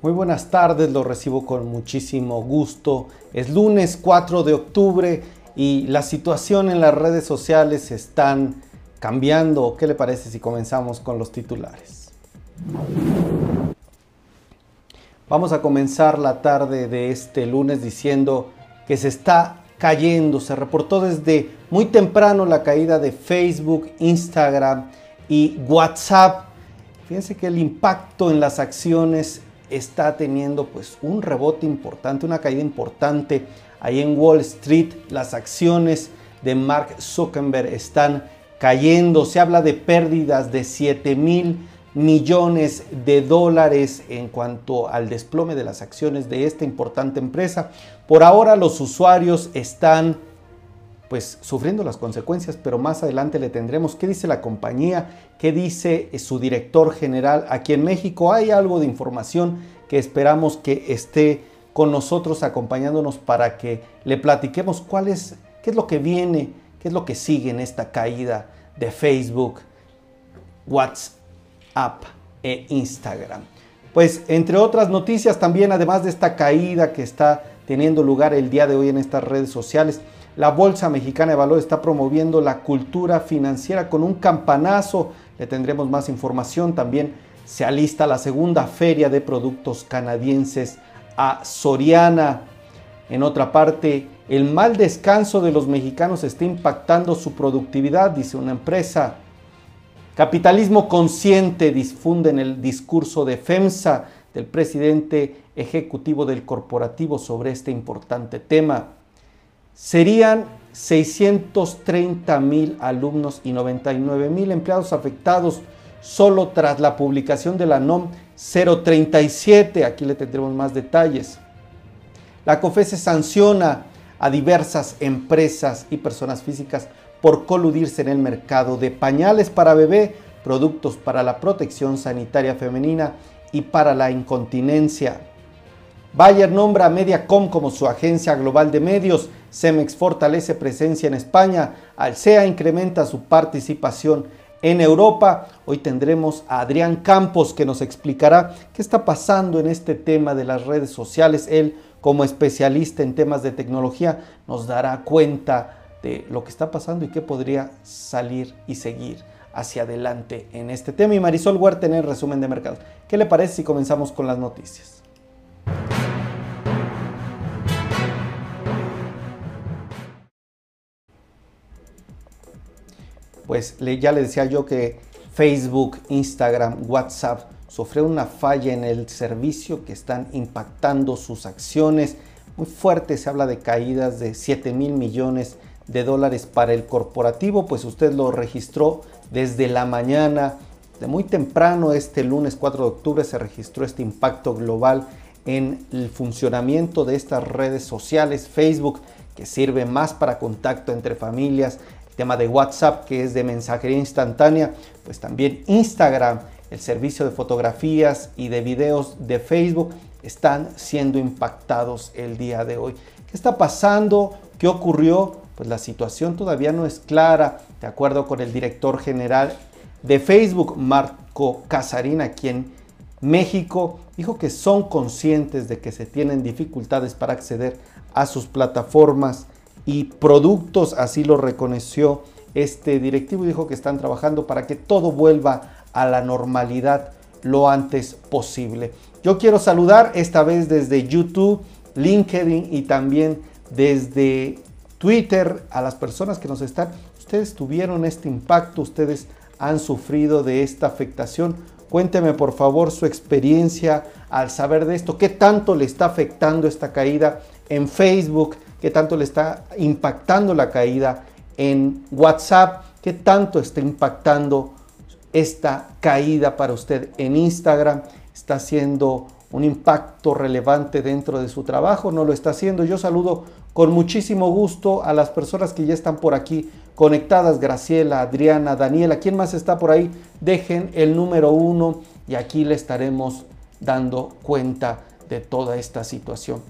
Muy buenas tardes, lo recibo con muchísimo gusto. Es lunes 4 de octubre y la situación en las redes sociales están cambiando. ¿Qué le parece si comenzamos con los titulares? Vamos a comenzar la tarde de este lunes diciendo que se está cayendo. Se reportó desde muy temprano la caída de Facebook, Instagram y WhatsApp. Fíjense que el impacto en las acciones está teniendo pues un rebote importante, una caída importante. Ahí en Wall Street las acciones de Mark Zuckerberg están cayendo. Se habla de pérdidas de 7 mil millones de dólares en cuanto al desplome de las acciones de esta importante empresa. Por ahora los usuarios están pues sufriendo las consecuencias, pero más adelante le tendremos qué dice la compañía, qué dice su director general aquí en México. Hay algo de información que esperamos que esté con nosotros acompañándonos para que le platiquemos cuál es, qué es lo que viene, qué es lo que sigue en esta caída de Facebook, WhatsApp e Instagram. Pues entre otras noticias también, además de esta caída que está teniendo lugar el día de hoy en estas redes sociales, la Bolsa Mexicana de Valores está promoviendo la cultura financiera con un campanazo. Le tendremos más información. También se alista la segunda feria de productos canadienses a Soriana. En otra parte, el mal descanso de los mexicanos está impactando su productividad, dice una empresa. Capitalismo consciente difunde en el discurso de FEMSA del presidente ejecutivo del corporativo sobre este importante tema serían 630 mil alumnos y 99 mil empleados afectados solo tras la publicación de la NOM 037. Aquí le tendremos más detalles. La COFESE sanciona a diversas empresas y personas físicas por coludirse en el mercado de pañales para bebé, productos para la protección sanitaria femenina y para la incontinencia. Bayer nombra a Mediacom como su agencia global de medios. Cemex fortalece presencia en España. Alsea incrementa su participación en Europa. Hoy tendremos a Adrián Campos que nos explicará qué está pasando en este tema de las redes sociales. Él, como especialista en temas de tecnología, nos dará cuenta de lo que está pasando y qué podría salir y seguir hacia adelante en este tema. Y Marisol Huerta en el resumen de mercados. ¿Qué le parece si comenzamos con las noticias? Pues ya le decía yo que Facebook, Instagram, WhatsApp sufrieron una falla en el servicio que están impactando sus acciones. Muy fuerte se habla de caídas de 7 mil millones de dólares para el corporativo, pues usted lo registró desde la mañana, de muy temprano, este lunes 4 de octubre se registró este impacto global en el funcionamiento de estas redes sociales, Facebook, que sirve más para contacto entre familias, tema de WhatsApp que es de mensajería instantánea, pues también Instagram, el servicio de fotografías y de videos de Facebook están siendo impactados el día de hoy. ¿Qué está pasando? ¿Qué ocurrió? Pues la situación todavía no es clara. De acuerdo con el director general de Facebook, Marco Casarín, quien México dijo que son conscientes de que se tienen dificultades para acceder a sus plataformas y productos, así lo reconoció este directivo y dijo que están trabajando para que todo vuelva a la normalidad lo antes posible. Yo quiero saludar esta vez desde YouTube, LinkedIn y también desde Twitter a las personas que nos están. Ustedes tuvieron este impacto, ustedes han sufrido de esta afectación. Cuénteme por favor su experiencia al saber de esto, qué tanto le está afectando esta caída en Facebook, qué tanto le está impactando la caída en WhatsApp, qué tanto está impactando esta caída para usted en Instagram, está haciendo un impacto relevante dentro de su trabajo, no lo está haciendo. Yo saludo con muchísimo gusto a las personas que ya están por aquí conectadas, Graciela, Adriana, Daniela, ¿quién más está por ahí? Dejen el número uno y aquí le estaremos dando cuenta de toda esta situación.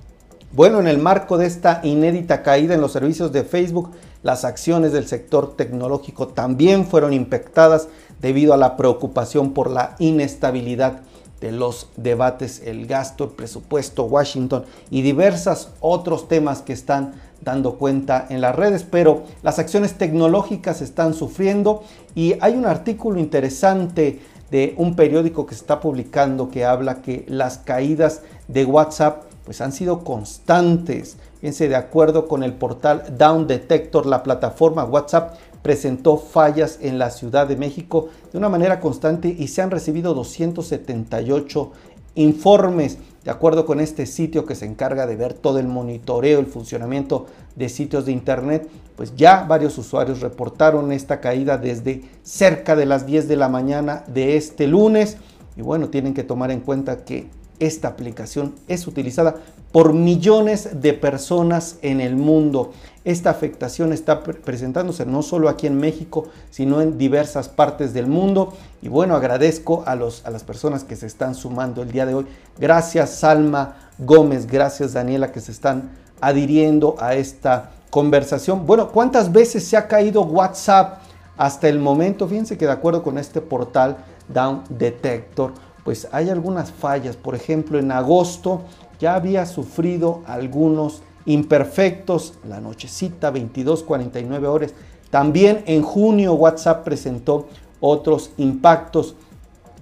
Bueno, en el marco de esta inédita caída en los servicios de Facebook, las acciones del sector tecnológico también fueron impactadas debido a la preocupación por la inestabilidad de los debates, el gasto, el presupuesto, Washington y diversos otros temas que están dando cuenta en las redes, pero las acciones tecnológicas están sufriendo y hay un artículo interesante de un periódico que se está publicando que habla que las caídas de WhatsApp pues han sido constantes. Fíjense, de acuerdo con el portal Down Detector, la plataforma WhatsApp presentó fallas en la Ciudad de México de una manera constante y se han recibido 278 informes. De acuerdo con este sitio que se encarga de ver todo el monitoreo, el funcionamiento de sitios de Internet, pues ya varios usuarios reportaron esta caída desde cerca de las 10 de la mañana de este lunes. Y bueno, tienen que tomar en cuenta que esta aplicación es utilizada por millones de personas en el mundo. Esta afectación está presentándose no solo aquí en México, sino en diversas partes del mundo. Y bueno, agradezco a, los, a las personas que se están sumando el día de hoy. Gracias Salma Gómez, gracias Daniela que se están adhiriendo a esta conversación. Bueno, ¿cuántas veces se ha caído WhatsApp hasta el momento? Fíjense que de acuerdo con este portal Down Detector, pues hay algunas fallas. Por ejemplo, en agosto ya había sufrido algunos imperfectos, la nochecita 22.49 horas. También en junio WhatsApp presentó otros impactos.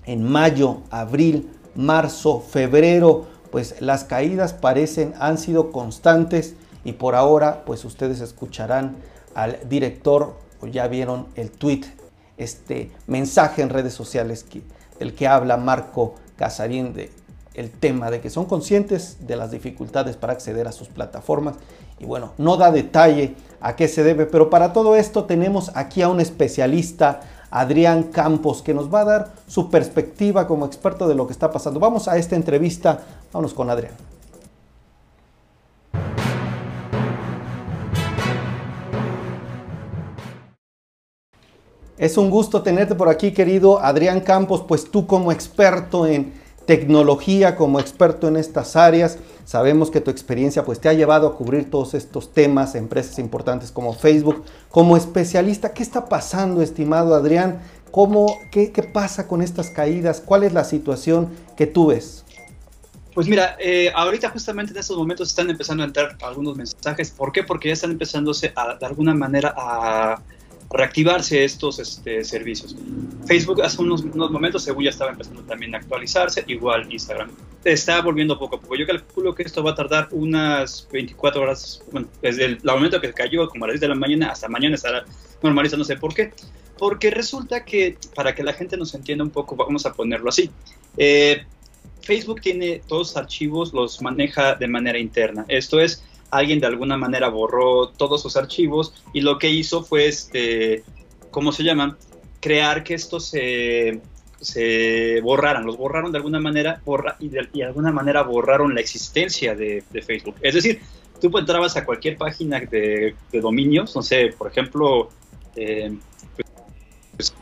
En mayo, abril, marzo, febrero, pues las caídas parecen han sido constantes y por ahora pues ustedes escucharán al director ya vieron el tweet, este mensaje en redes sociales que, del que habla Marco Casarín de el tema de que son conscientes de las dificultades para acceder a sus plataformas y bueno, no da detalle a qué se debe, pero para todo esto tenemos aquí a un especialista, Adrián Campos, que nos va a dar su perspectiva como experto de lo que está pasando. Vamos a esta entrevista, vamos con Adrián. Es un gusto tenerte por aquí, querido Adrián Campos, pues tú como experto en tecnología, como experto en estas áreas. Sabemos que tu experiencia pues te ha llevado a cubrir todos estos temas, empresas importantes como Facebook. Como especialista, ¿qué está pasando, estimado Adrián? ¿Cómo, qué, pasa con estas caídas? ¿Cuál es la situación que tú ves? Pues mira, eh, ahorita justamente en estos momentos están empezando a entrar algunos mensajes. ¿Por qué? Porque ya están empezándose a, de alguna manera a reactivarse estos este, servicios. Facebook hace unos, momentos, según ya estaba empezando también a actualizarse, igual Instagram. Está volviendo poco a poco. Yo calculo que esto va a tardar unas 24 horas, bueno, desde el, momento que cayó, como a las 10 de la mañana, hasta mañana estará normalizándose. ¿Por qué? Porque resulta que, para que la gente nos entienda un poco, vamos a ponerlo así. Eh, Facebook tiene todos los archivos, los maneja de manera interna. Esto es, alguien de alguna manera borró todos sus archivos y lo que hizo fue, este, ¿cómo se llama? Crear que estos se, borraran, los borraron de alguna manera y, de, alguna manera borraron la existencia de, Facebook. Es decir, tú entrabas a cualquier página de, dominios, no sé, por ejemplo, eh, pues,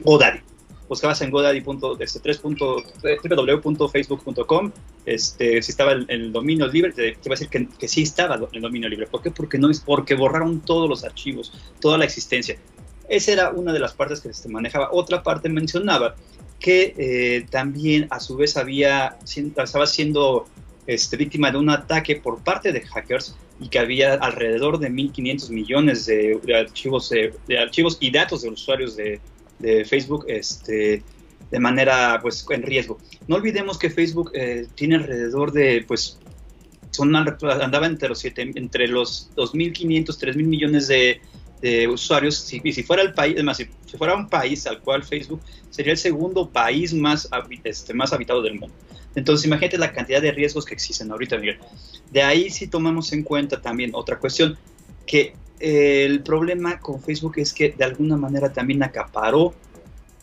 Godaddy buscabas en godaddy.www.facebook.com, este, si estaba el, el, dominio libre, te, iba a decir que, que, sí estaba el dominio libre. ¿Por qué? Porque, no es, porque borraron todos los archivos, toda la existencia. Esa era una de las partes que se manejaba. Otra parte mencionaba que eh, también a su vez había, estaba siendo este, víctima de un ataque por parte de hackers y que había alrededor de 1.500 millones de, archivos, de archivos y datos de usuarios de, de Facebook este, de manera pues en riesgo. No olvidemos que Facebook eh, tiene alrededor de pues son andaba entre los siete, entre los 2.500, 3.000 millones de, de usuarios. Si, y si fuera el país, además, si, fuera un país al cual Facebook sería el segundo país más, este, más habitado del mundo. Entonces, imagínate la cantidad de riesgos que existen ahorita, Miguel. De ahí si tomamos en cuenta también otra cuestión, que el problema con Facebook es que de alguna manera también acaparó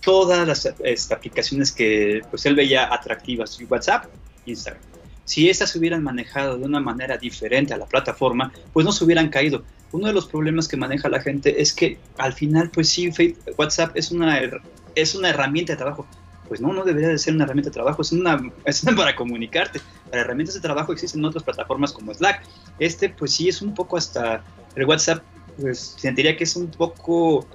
todas las este, aplicaciones que pues él veía atractivas, WhatsApp, Instagram. Si esas se hubieran manejado de una manera diferente a la plataforma, pues no se hubieran caído. Uno de los problemas que maneja la gente es que al final, pues sí, WhatsApp es una, es una herramienta de trabajo. Pues no, no debería de ser una herramienta de trabajo, es una, es para comunicarte. Para herramientas de trabajo existen otras plataformas como Slack. Este, pues sí, es un poco hasta el WhatsApp pues sentiría que es un poco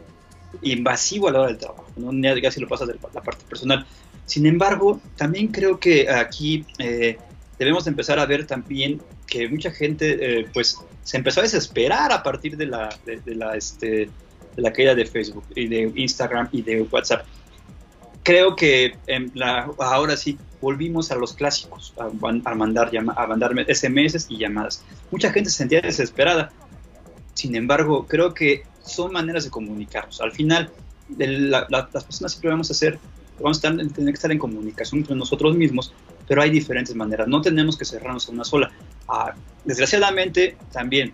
invasivo a la hora del trabajo, ¿no? Ya si lo pasas de la parte personal. Sin embargo, también creo que aquí eh, debemos empezar a ver también que mucha gente eh, pues se empezó a desesperar a partir de la, de, la, este, de la caída de Facebook y de Instagram y de WhatsApp. Creo que la, ahora sí volvimos a los clásicos, a, mandar, a mandar SMS y llamadas. Mucha gente se sentía desesperada. Sin embargo, creo que son maneras de comunicarnos. Al final, las personas siempre vamos a hacer, vamos a tener que estar en comunicación entre nosotros mismos, pero hay diferentes maneras. No tenemos que cerrarnos a una sola. Ah, desgraciadamente, también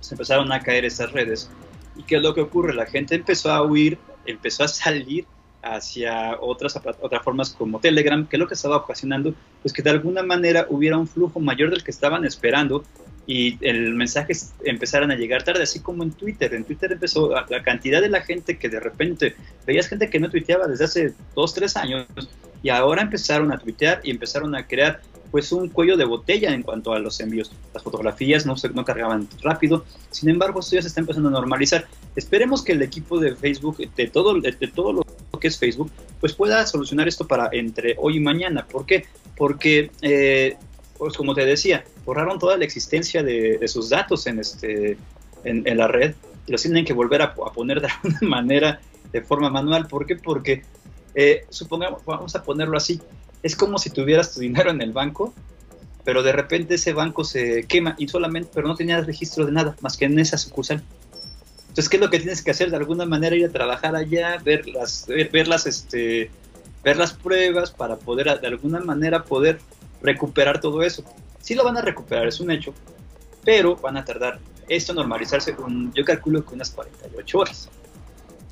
se empezaron a caer estas redes. ¿Y qué es lo que ocurre? La gente empezó a huir, empezó a salir hacia otras, otras formas como Telegram, que es lo que estaba ocasionando, pues que de alguna manera hubiera un flujo mayor del que estaban esperando y el mensaje empezaron a llegar tarde, así como en Twitter. En Twitter empezó la cantidad de la gente que de repente veías gente que no tuiteaba desde hace dos, tres años y ahora empezaron a tuitear y empezaron a crear pues un cuello de botella en cuanto a los envíos. Las fotografías no se no cargaban rápido, sin embargo esto ya se está empezando a normalizar. Esperemos que el equipo de Facebook, de todo, de, todo lo que es Facebook, pues pueda solucionar esto para entre hoy y mañana. ¿Por qué? Porque eh, pues como te decía, borraron toda la existencia de, sus datos en, este, en, la red y los tienen que volver a, poner de alguna manera de forma manual. ¿Por qué? Porque, eh, supongamos, vamos a ponerlo así, es como si tuvieras tu dinero en el banco, pero de repente ese banco se quema y solamente, pero no tenías registro de nada, más que en esa sucursal. Entonces, ¿qué es lo que tienes que hacer? De alguna manera ir a trabajar allá, ver las, ver, las, este, ver las pruebas para poder, de alguna manera, poder recuperar todo eso. Sí lo van a recuperar, es un hecho, pero van a tardar esto normalizarse, con, yo calculo que unas 48 horas.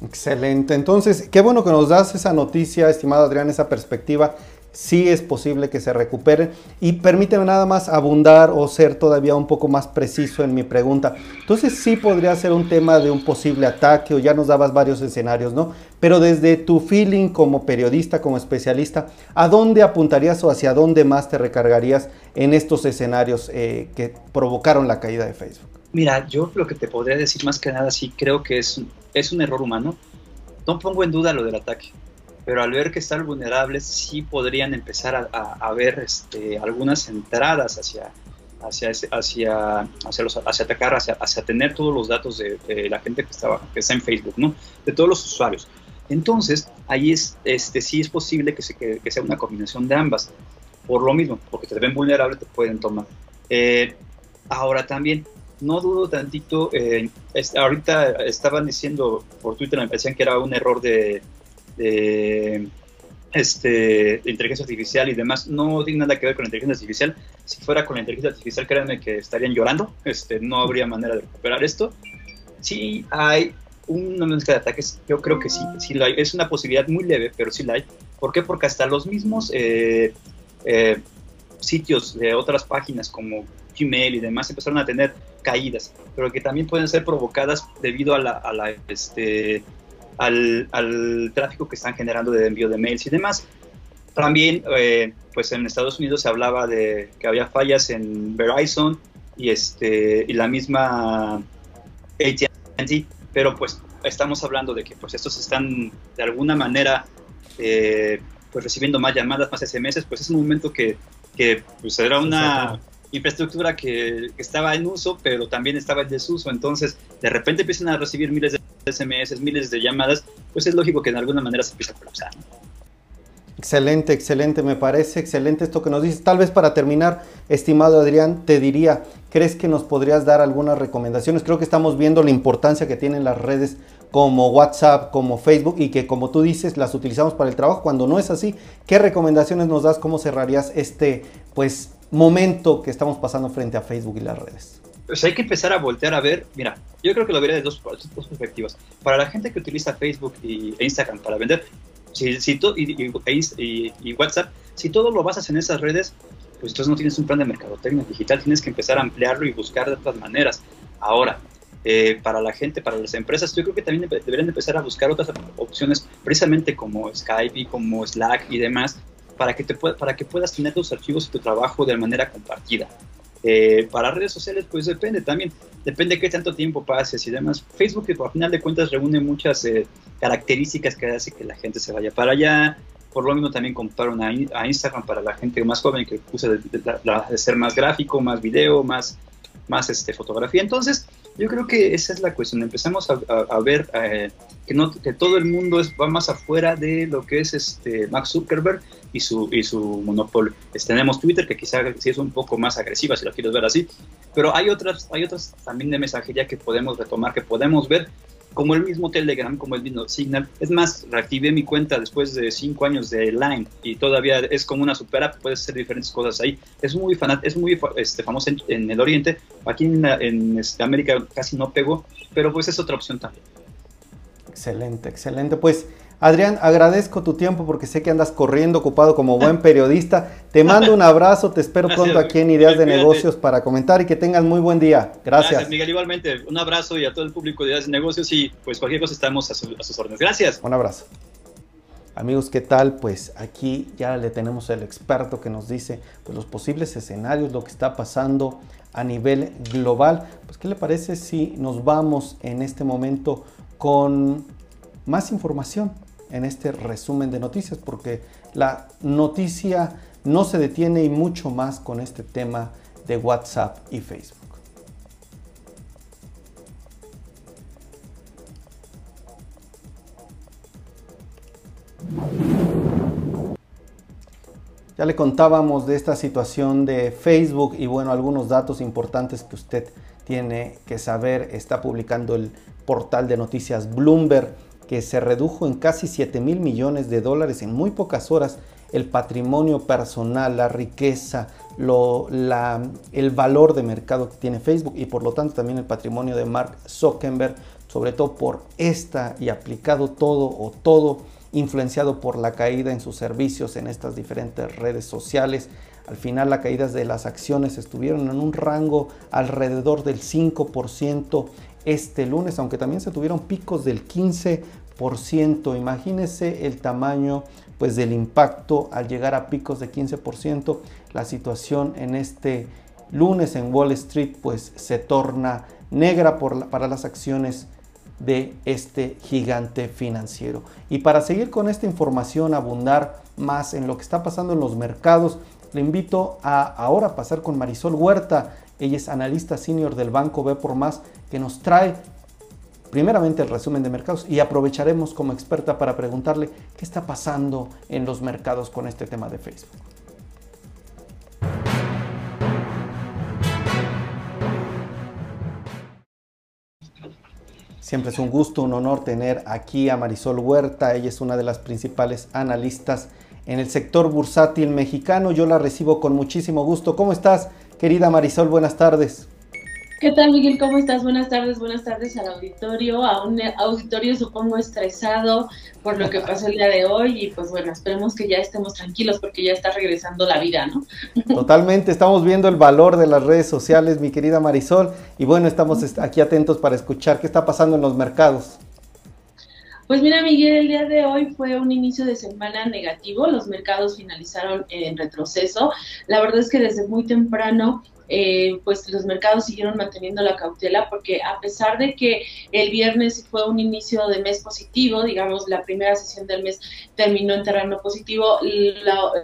Excelente, entonces qué bueno que nos das esa noticia, estimado Adrián, esa perspectiva sí es posible que se recuperen. Y permíteme nada más abundar o ser todavía un poco más preciso en mi pregunta. Entonces sí podría ser un tema de un posible ataque o ya nos dabas varios escenarios, ¿no? Pero desde tu feeling como periodista, como especialista, ¿a dónde apuntarías o hacia dónde más te recargarías en estos escenarios eh, que provocaron la caída de Facebook? Mira, yo lo que te podría decir más que nada, sí creo que es, es un error humano. No pongo en duda lo del ataque pero al ver que están vulnerables sí podrían empezar a, ver este, algunas entradas hacia, hacia, hacia, hacia, los, hacia atacar, hacia, hacia, tener todos los datos de, la gente que, estaba, que está en Facebook, ¿no? de todos los usuarios. Entonces, ahí es, este, sí es posible que, se, que, sea una combinación de ambas, por lo mismo, porque te ven vulnerable, te pueden tomar. Eh, ahora también, no dudo tantito, eh, ahorita estaban diciendo por Twitter, me decían que era un error de, de, este, inteligencia artificial y demás, no tiene nada que ver con la inteligencia artificial. Si fuera con la inteligencia artificial, créanme que estarían llorando, este, no habría manera de recuperar esto. Si hay una mezcla de ataques, yo creo que sí, sí la hay. Es una posibilidad muy leve, pero sí la hay. ¿Por qué? Porque hasta los mismos eh, eh, sitios de otras páginas como Gmail y demás empezaron a tener caídas, pero que también pueden ser provocadas debido a la, a la este, al, tráfico que están generando de envío de mails y demás. También, eh, pues en Estados Unidos se hablaba de que había fallas en Verizon y, este, y la misma AT&T, pero pues estamos hablando de que pues estos están de alguna manera eh, pues recibiendo más llamadas, más SMS, pues es un momento que, que pues era una infraestructura que, estaba en uso, pero también estaba en desuso, entonces de repente empiezan a recibir miles de SMS, miles de llamadas, pues es lógico que en alguna manera se empiece a colapsar. Excelente, excelente, me parece excelente esto que nos dices. Tal vez para terminar, estimado Adrián, te diría, ¿crees que nos podrías dar algunas recomendaciones? Creo que estamos viendo la importancia que tienen las redes como WhatsApp, como Facebook y que como tú dices las utilizamos para el trabajo. Cuando no es así, ¿qué recomendaciones nos das? ¿Cómo cerrarías este pues momento que estamos pasando frente a Facebook y las redes? pues hay que empezar a voltear a ver, mira, yo creo que lo vería de dos, perspectivas. Para la gente que utiliza Facebook y, e Instagram para vender, si, si y, y, WhatsApp, si todo lo basas en esas redes, pues entonces no tienes un plan de mercadotecnia digital, tienes que empezar a ampliarlo y buscar de otras maneras. Ahora, eh, para la gente, para las empresas, yo creo que también deberían empezar a buscar otras opciones, precisamente como Skype y como Slack y demás, para que, te para que puedas tener tus archivos y tu trabajo de manera compartida. Eh, para redes sociales, pues depende también, depende de qué tanto tiempo pases y demás. Facebook, por final de cuentas, reúne muchas eh, características que hace que la gente se vaya para allá. Por lo mismo también compraron a, Instagram para la gente más joven que usa de, ser más gráfico, más video, más, más este, fotografía. Entonces, yo creo que esa es la cuestión. Empezamos a, ver eh, que, no, que todo el mundo es, va más afuera de lo que es este Max Zuckerberg y su, y su monopolio. tenemos Twitter, que quizá sí es un poco más agresiva, si lo quieres ver así, pero hay otras, hay otras también de mensajería que podemos retomar, que podemos ver como el mismo Telegram, como el mismo Signal. Es más, reactivé mi cuenta después de cinco años de Line y todavía es como una super app, puedes hacer diferentes cosas ahí. Es muy, fanat es muy este, famoso en, el Oriente, aquí en, en este, América casi no pegó, pero pues es otra opción también. Excelente, excelente. Pues Adrián, agradezco tu tiempo porque sé que andas corriendo ocupado como buen periodista. Te mando un abrazo, te espero pronto aquí en Ideas de Negocios para comentar y que tengas muy buen día. Gracias. Gracias, Miguel. Igualmente, un abrazo y a todo el público de Ideas de Negocios y pues cualquier cosa estamos a, sus órdenes. Gracias. Un abrazo. Amigos, ¿qué tal? Pues aquí ya le tenemos el experto que nos dice pues, los posibles escenarios, lo que está pasando a nivel global. Pues, ¿qué le parece si nos vamos en este momento con más información? En este resumen de noticias, porque la noticia no se detiene y mucho más con este tema de WhatsApp y Facebook. Ya le contábamos de esta situación de Facebook y bueno, algunos datos importantes que usted tiene que saber. Está publicando el portal de noticias Bloomberg que se redujo en casi 7 mil millones de dólares en muy pocas horas el patrimonio personal, la riqueza, lo, la, el valor de mercado que tiene Facebook y por lo tanto también el patrimonio de Mark Zuckerberg, sobre todo por esta y aplicado todo o todo influenciado por la caída en sus servicios en estas diferentes redes sociales. Al final las caídas de las acciones estuvieron en un rango alrededor del 5% este lunes, aunque también se tuvieron picos del 15%. Imagínense el tamaño pues, del impacto al llegar a picos de 15%. La situación en este lunes en Wall Street pues, se torna negra para las acciones de este gigante financiero. Y para seguir con esta información, abundar más en lo que está pasando en los mercados, le invito a ahora pasar con Marisol Huerta. Ella es analista senior del banco B por Más, que nos trae primeramente el resumen de mercados y aprovecharemos como experta para preguntarle qué está pasando en los mercados con este tema de Facebook. Siempre es un gusto, un honor tener aquí a Marisol Huerta. Ella es una de las principales analistas en el sector bursátil mexicano. Yo la recibo con muchísimo gusto. ¿Cómo estás, querida Marisol? Buenas tardes. ¿Qué tal, Miguel? ¿Cómo estás? Buenas tardes, buenas tardes al auditorio, a un auditorio supongo estresado por lo que pasó el día de hoy y pues bueno, esperemos que ya estemos tranquilos porque ya está regresando la vida, ¿no? Totalmente, estamos viendo el valor de las redes sociales, mi querida Marisol, y bueno, estamos aquí atentos para escuchar qué está pasando en los mercados. Pues mira, Miguel, el día de hoy fue un inicio de semana negativo, los mercados finalizaron en retroceso. La verdad es que desde muy temprano eh, pues los mercados siguieron manteniendo la cautela porque a pesar de que el viernes fue un inicio de mes positivo, digamos, la primera sesión del mes terminó en terreno positivo,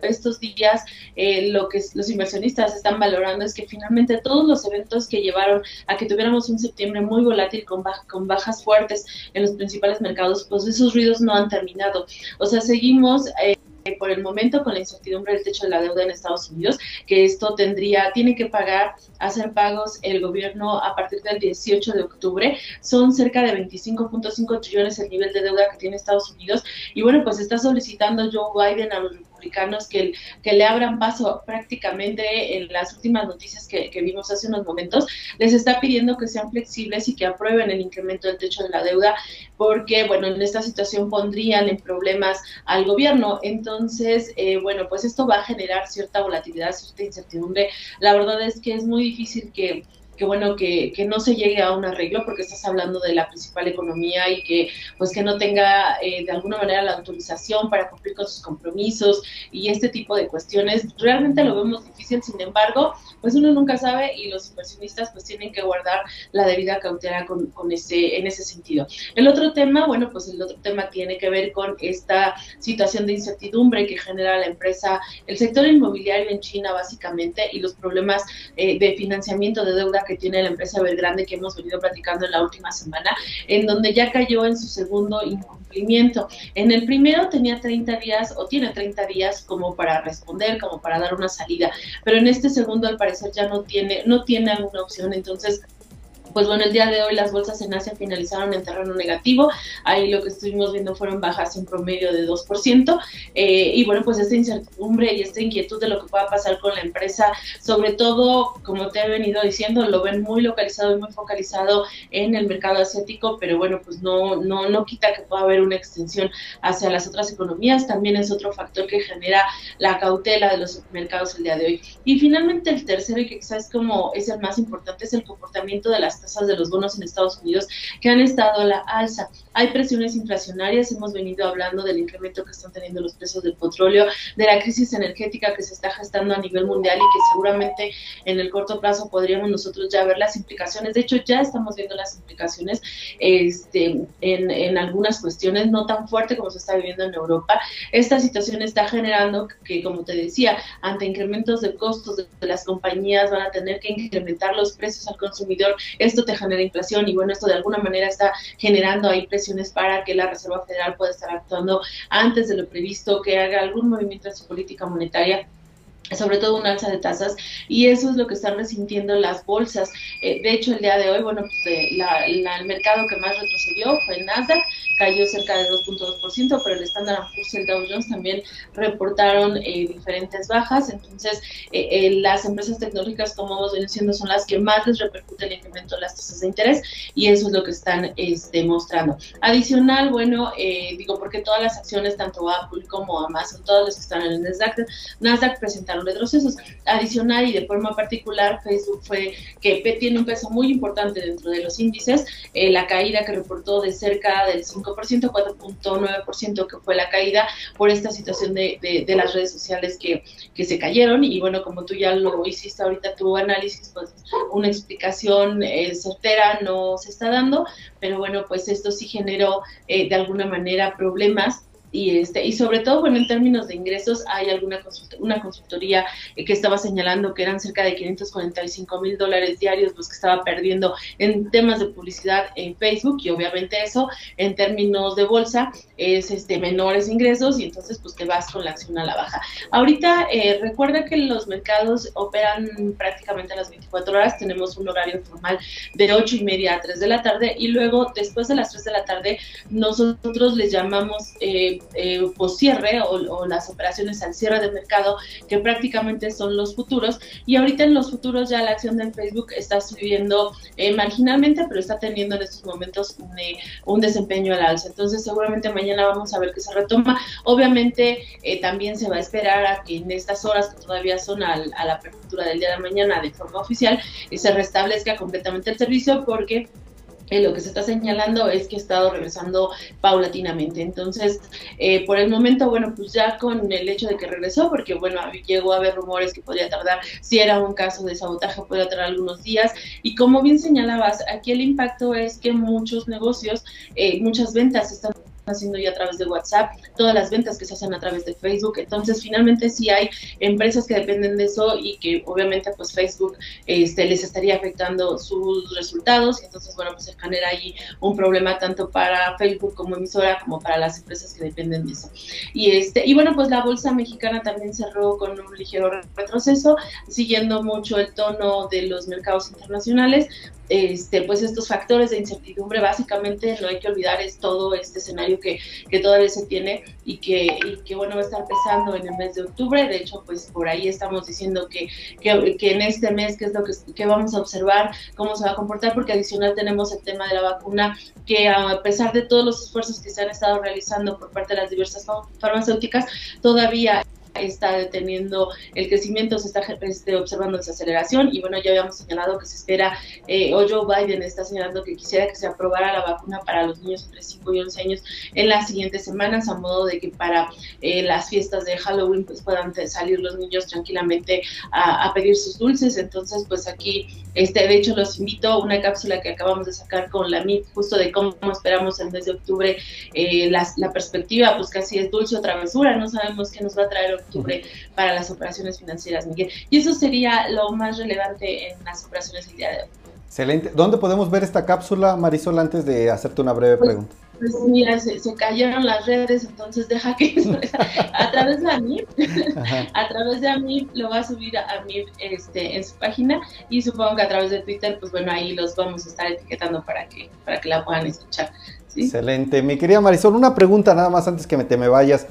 estos días eh, lo que los inversionistas están valorando es que finalmente todos los eventos que llevaron a que tuviéramos un septiembre muy volátil con, con bajas fuertes en los principales mercados, pues esos ruidos no han terminado. O sea, seguimos... Eh, por el momento con la incertidumbre del techo de la deuda en Estados Unidos, que esto tendría, tiene que pagar, hacer pagos el gobierno a partir del 18 de octubre. Son cerca de 25.5 trillones el nivel de deuda que tiene Estados Unidos. Y bueno, pues está solicitando Joe Biden a los republicanos que, que le abran paso prácticamente en las últimas noticias que, que, vimos hace unos momentos, les está pidiendo que sean flexibles y que aprueben el incremento del techo de la deuda, porque, bueno, en esta situación pondrían en problemas al gobierno. Entonces, eh, bueno, pues esto va a generar cierta volatilidad, cierta incertidumbre. La verdad es que es muy difícil que que bueno, que, que, no se llegue a un arreglo porque estás hablando de la principal economía y que pues que no tenga eh, de alguna manera la autorización para cumplir con sus compromisos y este tipo de cuestiones. Realmente lo vemos difícil, sin embargo, pues uno nunca sabe y los inversionistas pues tienen que guardar la debida cautela con, con ese, en ese sentido. El otro tema, bueno, pues el otro tema tiene que ver con esta situación de incertidumbre que genera la empresa, el sector inmobiliario en China básicamente y los problemas eh, de financiamiento de deuda que tiene la empresa Evergrande que hemos venido platicando en la última semana, en donde ya cayó en su segundo incumplimiento. En el primero tenía 30 días o tiene 30 días como para responder, como para dar una salida, pero en este segundo al parecer ya no tiene, no tiene alguna opción, entonces pues bueno, el día de hoy las bolsas en Asia finalizaron en terreno negativo. Ahí lo que estuvimos viendo fueron bajas en promedio de 2%. Eh, y bueno, pues esta incertidumbre y esta inquietud de lo que pueda pasar con la empresa, sobre todo, como te he venido diciendo, lo ven muy localizado y muy focalizado en el mercado asiático, pero bueno, pues no, no, no quita que pueda haber una extensión hacia las otras economías. También es otro factor que genera la cautela de los mercados el día de hoy. Y finalmente el tercero, y que quizás como es el más importante, es el comportamiento de las tasas de los bonos en Estados Unidos que han estado a la alza. Hay presiones inflacionarias, hemos venido hablando del incremento que están teniendo los precios del petróleo, de la crisis energética que se está gestando a nivel mundial y que seguramente en el corto plazo podríamos nosotros ya ver las implicaciones. De hecho, ya estamos viendo las implicaciones este, en, algunas cuestiones, no tan fuerte como se está viviendo en Europa. Esta situación está generando que, como te decía, ante incrementos de costos de, las compañías van a tener que incrementar los precios al consumidor esto te genera inflación y bueno, esto de alguna manera está generando ahí presiones para que la Reserva Federal pueda estar actuando antes de lo previsto, que haga algún movimiento en su política monetaria sobre todo un alza de tasas y eso es lo que están resintiendo las bolsas. Eh, de hecho, el día de hoy, bueno, pues eh, el mercado que más retrocedió fue Nasdaq, cayó cerca de 2.2%, pero el Standard Poor's y el Dow Jones también reportaron eh, diferentes bajas. Entonces, las empresas tecnológicas, como vamos diciendo, son las que más les repercute el incremento de las tasas de interés y eso es lo que están este, mostrando. Adicional, bueno, digo, porque todas las acciones, tanto Apple como Amazon, todas las que están en el Nasdaq, Nasdaq presentaron retrocesos. Adicional y de forma particular, Facebook fue que tiene un peso muy importante dentro de los índices. Eh, la caída que reportó de cerca del 5%, 4.9% que fue la caída por esta situación de, de, las redes sociales que, que, se cayeron. Y bueno, como tú ya lo hiciste ahorita tu análisis, pues una explicación eh, certera no se está dando, pero bueno, pues esto sí generó eh, de alguna manera problemas y este y sobre todo bueno en términos de ingresos hay alguna una consultoría eh, que estaba señalando que eran cerca de 545 mil dólares diarios los que estaba perdiendo en temas de publicidad en Facebook y obviamente eso en términos de bolsa es este menores ingresos y entonces pues te vas con la acción a la baja. Ahorita eh, recuerda que los mercados operan prácticamente a las 24 horas tenemos un horario formal de 8 y media a 3 de la tarde y luego después de las 3 de la tarde nosotros les llamamos eh, eh, cierre o, las operaciones al cierre del mercado, que prácticamente son los futuros. Y ahorita en los futuros ya la acción de Facebook está subiendo eh, marginalmente, pero está teniendo en estos momentos eh, un, desempeño al alza. Entonces seguramente mañana vamos a ver que se retoma. Obviamente eh, también se va a esperar a que en estas horas que todavía son a la apertura del día de mañana de forma oficial, se restablezca completamente el servicio porque lo que se está señalando es que ha estado regresando paulatinamente. Entonces, eh, por el momento, bueno, pues ya con el hecho de que regresó, porque bueno, llegó a haber rumores que podría tardar, si era un caso de sabotaje, podría tardar algunos días. Y como bien señalabas, aquí el impacto es que muchos negocios, eh, muchas ventas están haciendo ya a través de WhatsApp, todas las ventas que se hacen a través de Facebook. Entonces, finalmente sí hay empresas que dependen de eso y que obviamente pues Facebook este, les estaría afectando sus resultados. Entonces, bueno, pues se genera ahí un problema tanto para Facebook como emisora como para las empresas que dependen de eso. Y, este, y bueno, pues la bolsa mexicana también cerró con un ligero retroceso, siguiendo mucho el tono de los mercados internacionales este, pues estos factores de incertidumbre, básicamente no hay que olvidar es todo este escenario que, que todavía se tiene y que, y que, bueno va a estar empezando en el mes de octubre, de hecho pues por ahí estamos diciendo que, que, que en este mes qué es lo que, vamos a observar, cómo se va a comportar, porque adicional tenemos el tema de la vacuna, que a pesar de todos los esfuerzos que se han estado realizando por parte de las diversas farmacéuticas, todavía está deteniendo el crecimiento, se está este, observando desaceleración y bueno, ya habíamos señalado que se espera, eh, o Joe Biden está señalando que quisiera que se aprobara la vacuna para los niños entre 5 y 11 años en las siguientes semanas, a modo de que para eh, las fiestas de Halloween pues puedan salir los niños tranquilamente a, pedir sus dulces. Entonces, pues aquí, este, de hecho, los invito a una cápsula que acabamos de sacar con la MIT, justo de cómo esperamos el mes de octubre eh, la, la perspectiva, pues casi es dulce o travesura, no sabemos qué nos va a traer octubre para las operaciones financieras, Miguel. Y eso sería lo más relevante en las operaciones el día de hoy. Excelente. ¿Dónde podemos ver esta cápsula, Marisol, antes de hacerte una breve pues, pregunta? Pues mira, se, cayeron las redes, entonces deja que a través de AMIP, a través de AMIP lo va a subir a AMIP este, en su página y supongo que a través de Twitter, pues bueno, ahí los vamos a estar etiquetando para que, para que la puedan escuchar. Excelente. Mi querida Marisol, una pregunta nada más antes que me, te me vayas.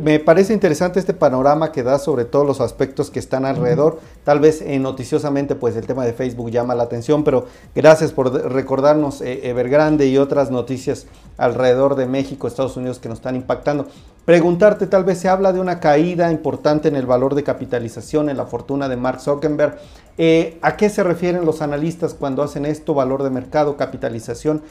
Me parece interesante este panorama que da sobre todos los aspectos que están alrededor. Tal vez eh, noticiosamente pues el tema de Facebook llama la atención, pero gracias por recordarnos eh, Evergrande y otras noticias alrededor de México, Estados Unidos que nos están impactando. Preguntarte, tal vez se habla de una caída importante en el valor de capitalización, en la fortuna de Mark Zuckerberg. Eh, ¿A qué se refieren los analistas cuando hacen esto, valor de mercado, capitalización?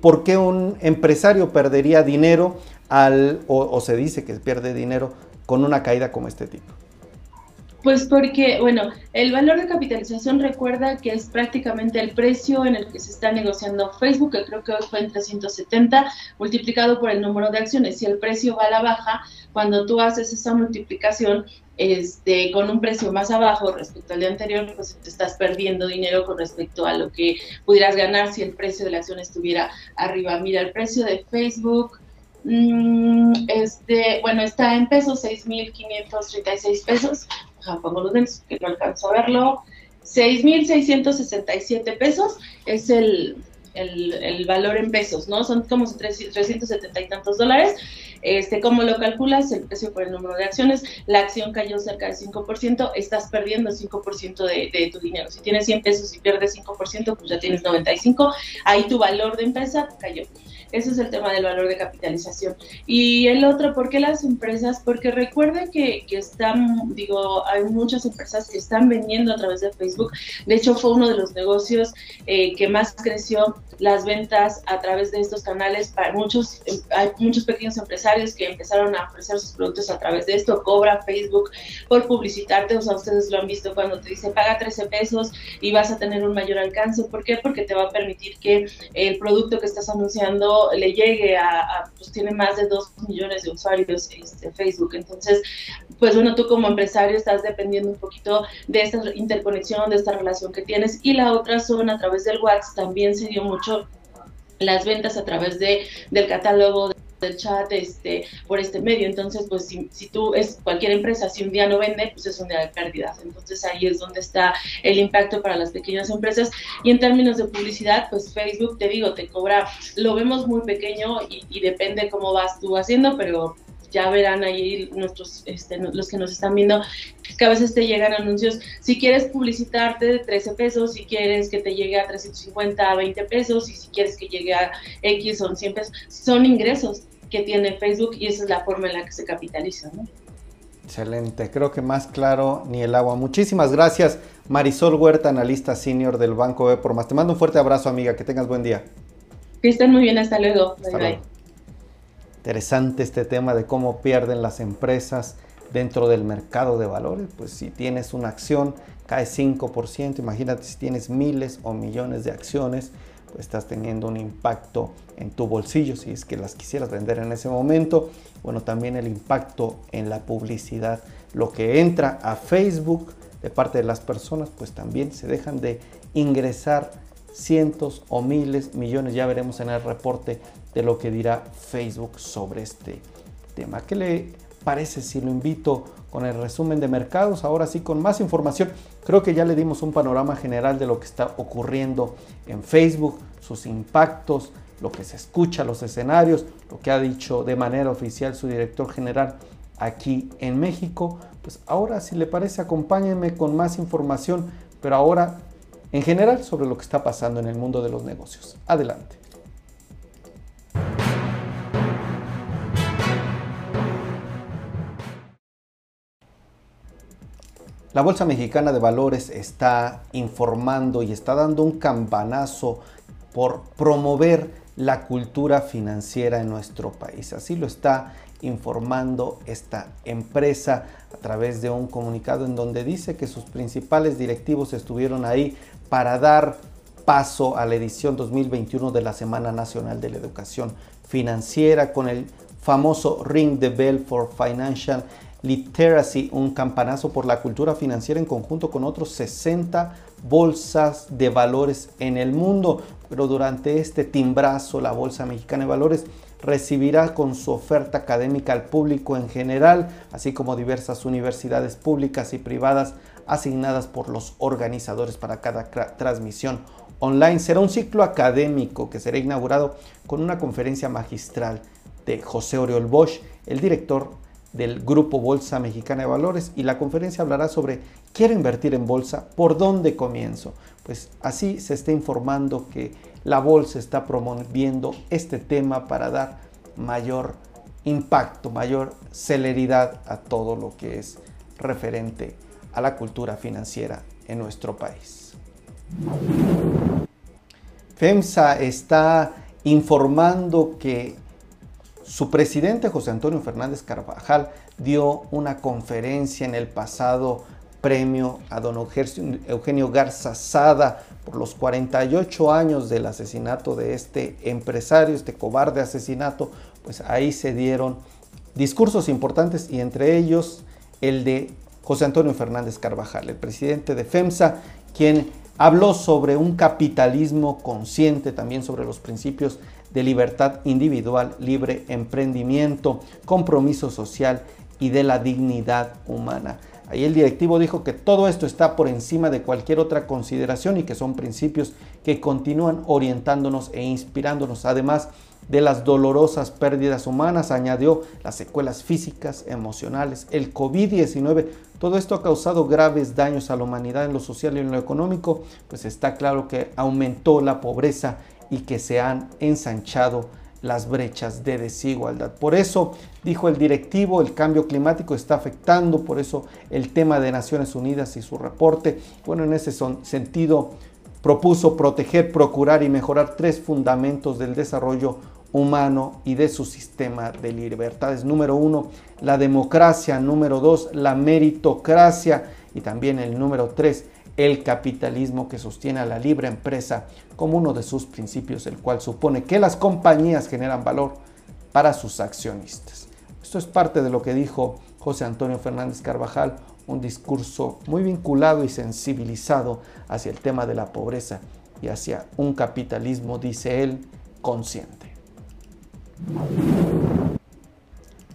¿Por qué un empresario perdería dinero al, o, se dice que pierde dinero con una caída como este tipo? Pues porque, bueno, el valor de capitalización recuerda que es prácticamente el precio en el que se está negociando Facebook, que creo que hoy fue en 370, multiplicado por el número de acciones. Si el precio va a la baja, cuando tú haces esa multiplicación este, con un precio más abajo respecto al día anterior, pues te estás perdiendo dinero con respecto a lo que pudieras ganar si el precio de la acción estuviera arriba. Mira, el precio de Facebook este, bueno, está en pesos, 6.536 pesos. pongo los dedos que no alcanzo a verlo. 6.667 pesos es el, el, valor en pesos, ¿no? Son como 370 y tantos dólares. Este, ¿Cómo lo calculas? El precio por el número de acciones. La acción cayó cerca del 5%, estás perdiendo el 5% de, tu dinero. Si tienes 100 pesos y pierdes 5%, pues ya tienes 95. Ahí tu valor de empresa cayó. Ese es el tema del valor de capitalización. Y el otro, ¿por qué las empresas? Porque recuerden que, están, digo, hay muchas empresas que están vendiendo a través de Facebook. De hecho, fue uno de los negocios eh, que más creció las ventas a través de estos canales. Para muchos, hay muchos pequeños empresarios que empezaron a ofrecer sus productos a través de esto. Cobra Facebook por publicitarte. O sea, ustedes lo han visto cuando te dice paga 13 pesos y vas a tener un mayor alcance. ¿Por qué? Porque te va a permitir que el producto que estás anunciando le llegue a, pues tiene más de 2 millones de usuarios este, Facebook. Entonces, pues bueno, tú como empresario estás dependiendo un poquito de esta interconexión, de esta relación que tienes. Y la otra son a través del WhatsApp, también se dio mucho las ventas a través de, del catálogo del chat este, por este medio. Entonces, pues si, si, tú es cualquier empresa, si un día no vende, pues es un día de pérdidas. Entonces ahí es donde está el impacto para las pequeñas empresas. Y en términos de publicidad, pues Facebook, te digo, te cobra, lo vemos muy pequeño y, y depende cómo vas tú haciendo, pero ya verán ahí nuestros, este, los que nos están viendo, que a veces te llegan anuncios, si quieres publicitarte de 13 pesos, si quieres que te llegue a 350, a 20 pesos, y si quieres que llegue a X son 100 pesos, son ingresos que tiene Facebook y esa es la forma en la que se capitaliza. Excelente, creo que más claro ni el agua. Muchísimas gracias, Marisol Huerta, analista senior del Banco B por más. Te mando un fuerte abrazo, amiga, que tengas buen día. Que estén muy bien, hasta luego. bye, bye. Interesante este tema de cómo pierden las empresas dentro del mercado de valores. Pues si tienes una acción, cae 5%. Imagínate si tienes miles o millones de acciones, pues estás teniendo un impacto en tu bolsillo si es que las quisieras vender en ese momento. Bueno, también el impacto en la publicidad. Lo que entra a Facebook de parte de las personas, pues también se dejan de ingresar cientos o miles, millones, ya veremos en el reporte de lo que dirá Facebook sobre este tema. ¿Qué le parece si lo invito con el resumen de mercados? Ahora sí, con más información. Creo que ya le dimos un panorama general de lo que está ocurriendo en Facebook, sus impactos, lo que se escucha, los escenarios, lo que ha dicho de manera oficial su director general aquí en México. Pues ahora, si le parece, acompáñenme con más información, pero ahora en general sobre lo que está pasando en el mundo de los negocios. Adelante. La Bolsa Mexicana de Valores está informando y está dando un campanazo por promover la cultura financiera en nuestro país. Así lo está informando esta empresa a través de un comunicado en donde dice que sus principales directivos estuvieron ahí para dar paso a la edición 2021 de la Semana Nacional de la Educación Financiera con el famoso Ring the Bell for Financial Literacy, un campanazo por la cultura financiera en conjunto con otros 60 bolsas de valores en el mundo. Pero durante este timbrazo, la Bolsa Mexicana de Valores recibirá con su oferta académica al público en general, así como diversas universidades públicas y privadas asignadas por los organizadores para cada transmisión online. Será un ciclo académico que será inaugurado con una conferencia magistral de José Oriol Bosch, el director del Grupo Bolsa Mexicana de Valores, y la conferencia hablará sobre quiero invertir en bolsa, ¿por dónde comienzo? Pues así se está informando que la bolsa está promoviendo este tema para dar mayor impacto, mayor celeridad a todo lo que es referente a la cultura financiera en nuestro país. FEMSA está informando que su presidente José Antonio Fernández Carvajal dio una conferencia en el pasado premio a don Eugenio Garza Sada por los 48 años del asesinato de este empresario, este cobarde asesinato, pues ahí se dieron discursos importantes y entre ellos el de José Antonio Fernández Carvajal, el presidente de FEMSA, quien habló sobre un capitalismo consciente, también sobre los principios de libertad individual, libre emprendimiento, compromiso social y de la dignidad humana. Ahí el directivo dijo que todo esto está por encima de cualquier otra consideración y que son principios que continúan orientándonos e inspirándonos. Además de las dolorosas pérdidas humanas, añadió las secuelas físicas, emocionales, el COVID-19. Todo esto ha causado graves daños a la humanidad en lo social y en lo económico, pues está claro que aumentó la pobreza y que se han ensanchado las brechas de desigualdad. Por eso, dijo el directivo, el cambio climático está afectando, por eso el tema de Naciones Unidas y su reporte, bueno, en ese sentido propuso proteger, procurar y mejorar tres fundamentos del desarrollo humano y de su sistema de libertades. Número uno, la democracia. Número dos, la meritocracia. Y también el número tres, el capitalismo que sostiene a la libre empresa como uno de sus principios, el cual supone que las compañías generan valor para sus accionistas. Esto es parte de lo que dijo José Antonio Fernández Carvajal, un discurso muy vinculado y sensibilizado hacia el tema de la pobreza y hacia un capitalismo, dice él, consciente.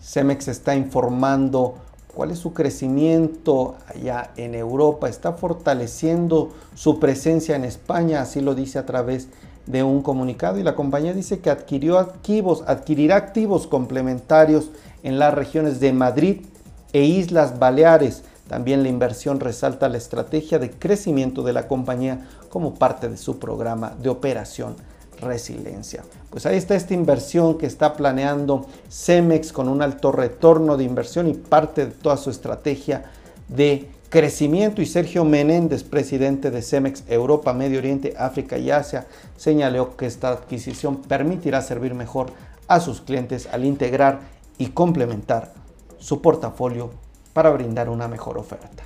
Cemex está informando cuál es su crecimiento allá en Europa, está fortaleciendo su presencia en España, así lo dice a través de un comunicado y la compañía dice que adquirió activos, adquirirá activos complementarios en las regiones de Madrid e Islas Baleares. También la inversión resalta la estrategia de crecimiento de la compañía como parte de su programa de operación resiliencia. Pues ahí está esta inversión que está planeando Cemex con un alto retorno de inversión y parte de toda su estrategia de crecimiento. Y Sergio Menéndez, presidente de Cemex Europa, Medio Oriente, África y Asia, señaló que esta adquisición permitirá servir mejor a sus clientes al integrar y complementar su portafolio para brindar una mejor oferta.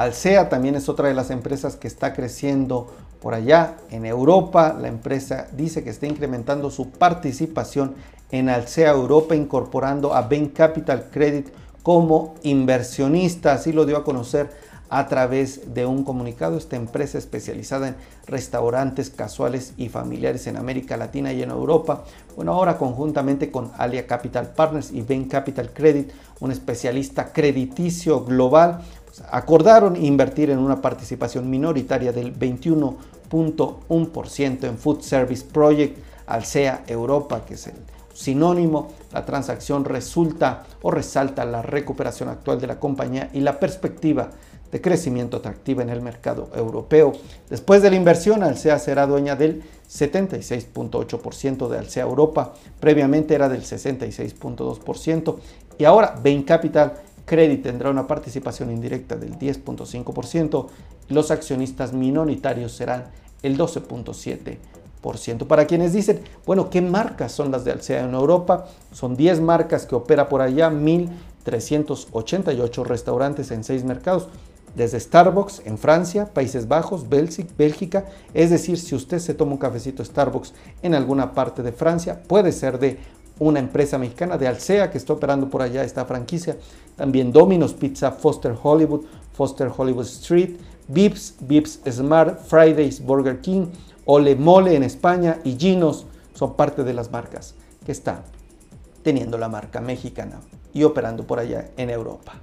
Alsea también es otra de las empresas que está creciendo por allá en Europa. La empresa dice que está incrementando su participación en Alsea Europa, incorporando a Bain Capital Credit como inversionista. Así lo dio a conocer a través de un comunicado esta empresa especializada en restaurantes casuales y familiares en América Latina y en Europa. Bueno, ahora conjuntamente con Alia Capital Partners y Bain Capital Credit, un especialista crediticio global, acordaron invertir en una participación minoritaria del 21.1% en Food Service Project Alsea Europa, que es el sinónimo La transacción resulta o resalta la recuperación actual de la compañía y la perspectiva de crecimiento atractiva en el mercado europeo. Después de la inversión, Alsea será dueña del 76.8% de Alsea Europa, previamente era del 66.2% y ahora Bain Capital Credit tendrá una participación indirecta del 10.5% y los accionistas minoritarios serán el 12.7%. Para quienes dicen, bueno, ¿qué marcas son las de Alsea en Europa? Son 10 marcas que opera por allá, 1.388 restaurantes en 6 mercados desde Starbucks en Francia, Países Bajos, Bélgica. Es decir, si usted se toma un cafecito Starbucks en alguna parte de Francia, puede ser de una empresa mexicana de Alsea que está operando por allá esta franquicia. También Domino's Pizza, Foster Hollywood, Foster Hollywood Street, Vips, Vips Smart, Fridays, Burger King, Ole Mole en España y Ginos son parte de las marcas que están teniendo la marca mexicana y operando por allá en Europa.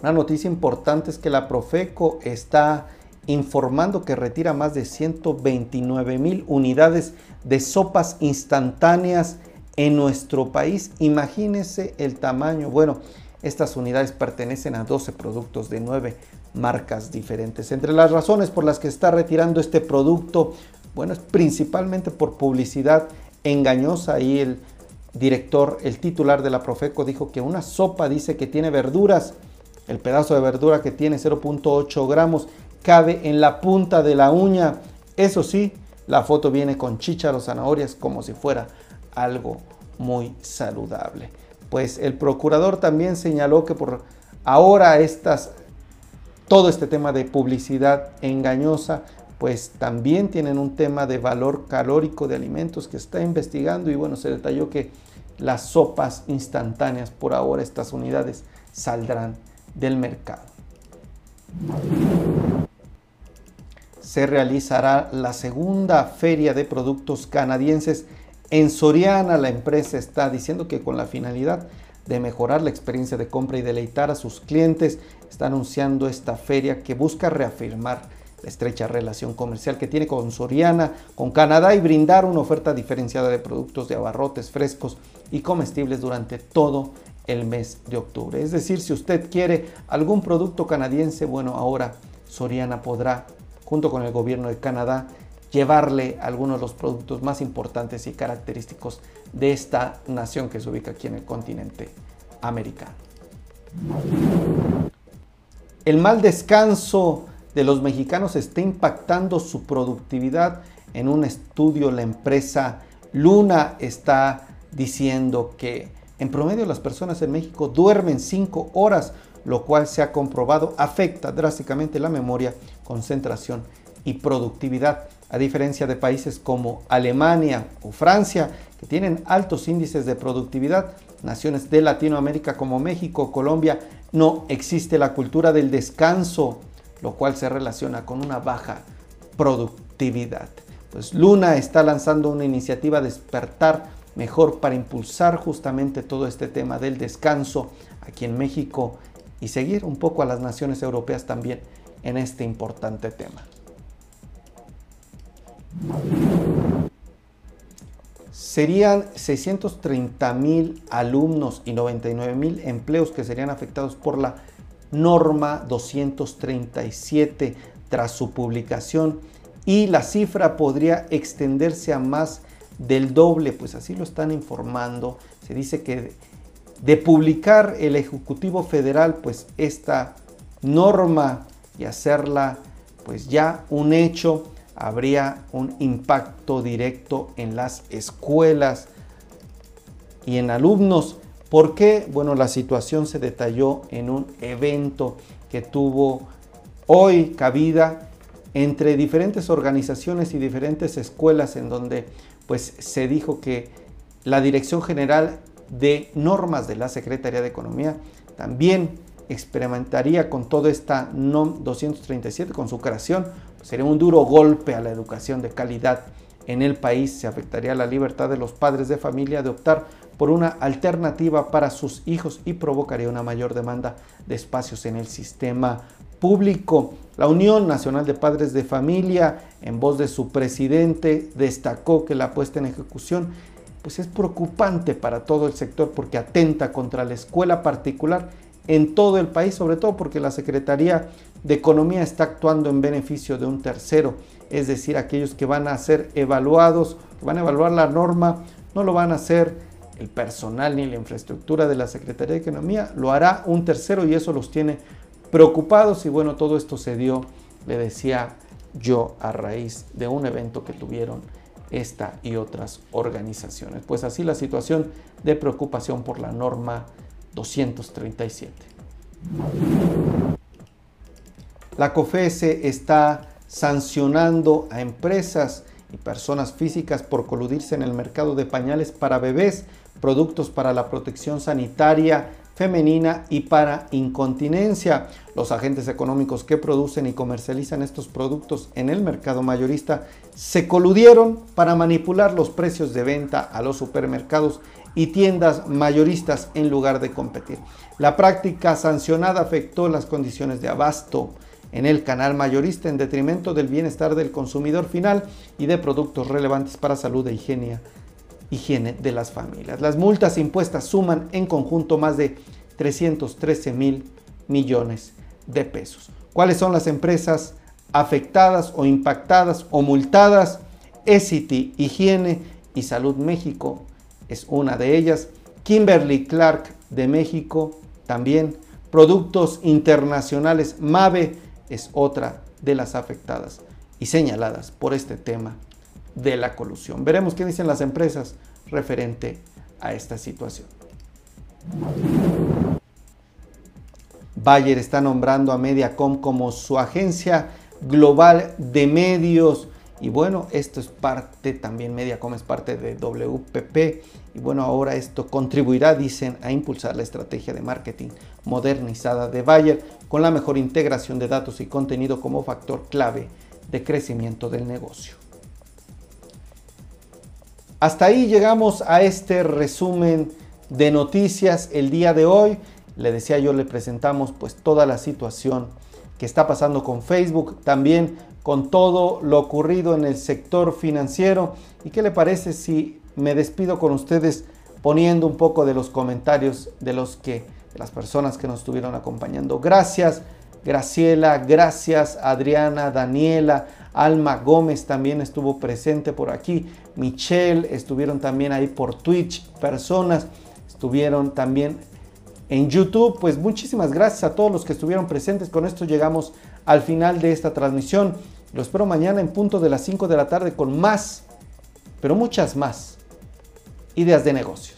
Una noticia importante es que la Profeco está informando que retira más de 129 mil unidades de sopas instantáneas en nuestro país. Imagínense el tamaño. Bueno, estas unidades pertenecen a 12 productos de 9 marcas diferentes. Entre las razones por las que está retirando este producto, bueno, es principalmente por publicidad engañosa y el director, el titular de la Profeco dijo que una sopa dice que tiene verduras el pedazo de verdura que tiene 0.8 gramos cabe en la punta de la uña. Eso sí, la foto viene con chícharos, zanahorias, como si fuera algo muy saludable. Pues el procurador también señaló que por ahora estas, todo este tema de publicidad engañosa, pues también tienen un tema de valor calórico de alimentos que está investigando y bueno, se detalló que las sopas instantáneas por ahora, estas unidades saldrán del mercado. Se realizará la segunda feria de productos canadienses en Soriana. La empresa está diciendo que con la finalidad de mejorar la experiencia de compra y deleitar a sus clientes, está anunciando esta feria que busca reafirmar la estrecha relación comercial que tiene con Soriana, con Canadá y brindar una oferta diferenciada de productos de abarrotes frescos y comestibles durante todo el mes de octubre. Es decir, si usted quiere algún producto canadiense, bueno, ahora Soriana podrá, junto con el gobierno de Canadá, llevarle algunos de los productos más importantes y característicos de esta nación que se ubica aquí en el continente americano. El mal descanso de los mexicanos está impactando su productividad. En un estudio la empresa Luna está diciendo que en promedio las personas en México duermen 5 horas, lo cual se ha comprobado afecta drásticamente la memoria, concentración y productividad, a diferencia de países como Alemania o Francia, que tienen altos índices de productividad, naciones de Latinoamérica como México, Colombia, no existe la cultura del descanso, lo cual se relaciona con una baja productividad. Pues Luna está lanzando una iniciativa Despertar mejor para impulsar justamente todo este tema del descanso aquí en México y seguir un poco a las naciones europeas también en este importante tema. Serían 630 mil alumnos y 99 mil empleos que serían afectados por la norma 237 tras su publicación y la cifra podría extenderse a más del doble, pues así lo están informando. Se dice que de publicar el Ejecutivo Federal, pues esta norma y hacerla pues ya un hecho, habría un impacto directo en las escuelas y en alumnos. ¿Por qué? Bueno, la situación se detalló en un evento que tuvo hoy cabida entre diferentes organizaciones y diferentes escuelas en donde pues se dijo que la Dirección General de Normas de la Secretaría de Economía también experimentaría con toda esta NOM 237, con su creación, pues sería un duro golpe a la educación de calidad en el país, se afectaría la libertad de los padres de familia de optar por una alternativa para sus hijos y provocaría una mayor demanda de espacios en el sistema público. La Unión Nacional de Padres de Familia, en voz de su presidente, destacó que la puesta en ejecución pues es preocupante para todo el sector porque atenta contra la escuela particular en todo el país, sobre todo porque la Secretaría de Economía está actuando en beneficio de un tercero, es decir, aquellos que van a ser evaluados, que van a evaluar la norma, no lo van a hacer el personal ni la infraestructura de la Secretaría de Economía, lo hará un tercero y eso los tiene preocupados y bueno, todo esto se dio, le decía yo, a raíz de un evento que tuvieron esta y otras organizaciones. Pues así la situación de preocupación por la norma 237. La COFESE está sancionando a empresas y personas físicas por coludirse en el mercado de pañales para bebés, productos para la protección sanitaria, femenina y para incontinencia. Los agentes económicos que producen y comercializan estos productos en el mercado mayorista se coludieron para manipular los precios de venta a los supermercados y tiendas mayoristas en lugar de competir. La práctica sancionada afectó las condiciones de abasto en el canal mayorista en detrimento del bienestar del consumidor final y de productos relevantes para salud e higiene de las familias. Las multas impuestas suman en conjunto más de 313 mil millones de pesos. ¿Cuáles son las empresas afectadas o impactadas o multadas? Essity, Higiene y Salud México es una de ellas. Kimberly Clark de México también. Productos Internacionales MAVE es otra de las afectadas y señaladas por este tema de la colusión. Veremos qué dicen las empresas referente a esta situación. Bayer está nombrando a Mediacom como su agencia global de medios. Y bueno, esto es parte, también Mediacom es parte de WPP. Y bueno, ahora esto contribuirá, dicen, a impulsar la estrategia de marketing modernizada de Bayer con la mejor integración de datos y contenido como factor clave de crecimiento del negocio. Hasta ahí llegamos a este resumen de noticias el día de hoy. Le decía yo, le presentamos pues toda la situación que está pasando con Facebook, también con todo lo ocurrido en el sector financiero. ¿Y qué le parece si me despido con ustedes poniendo un poco de los comentarios de los que de las personas que nos estuvieron acompañando? Gracias Graciela, gracias Adriana, Daniela, Alma Gómez también estuvo presente por aquí, Michelle, estuvieron también ahí por Twitch, personas estuvieron también en YouTube. Pues muchísimas gracias a todos los que estuvieron presentes. Con esto llegamos al final de esta transmisión. Lo espero mañana en punto de las 5 de la tarde con más, pero muchas más ideas de negocios.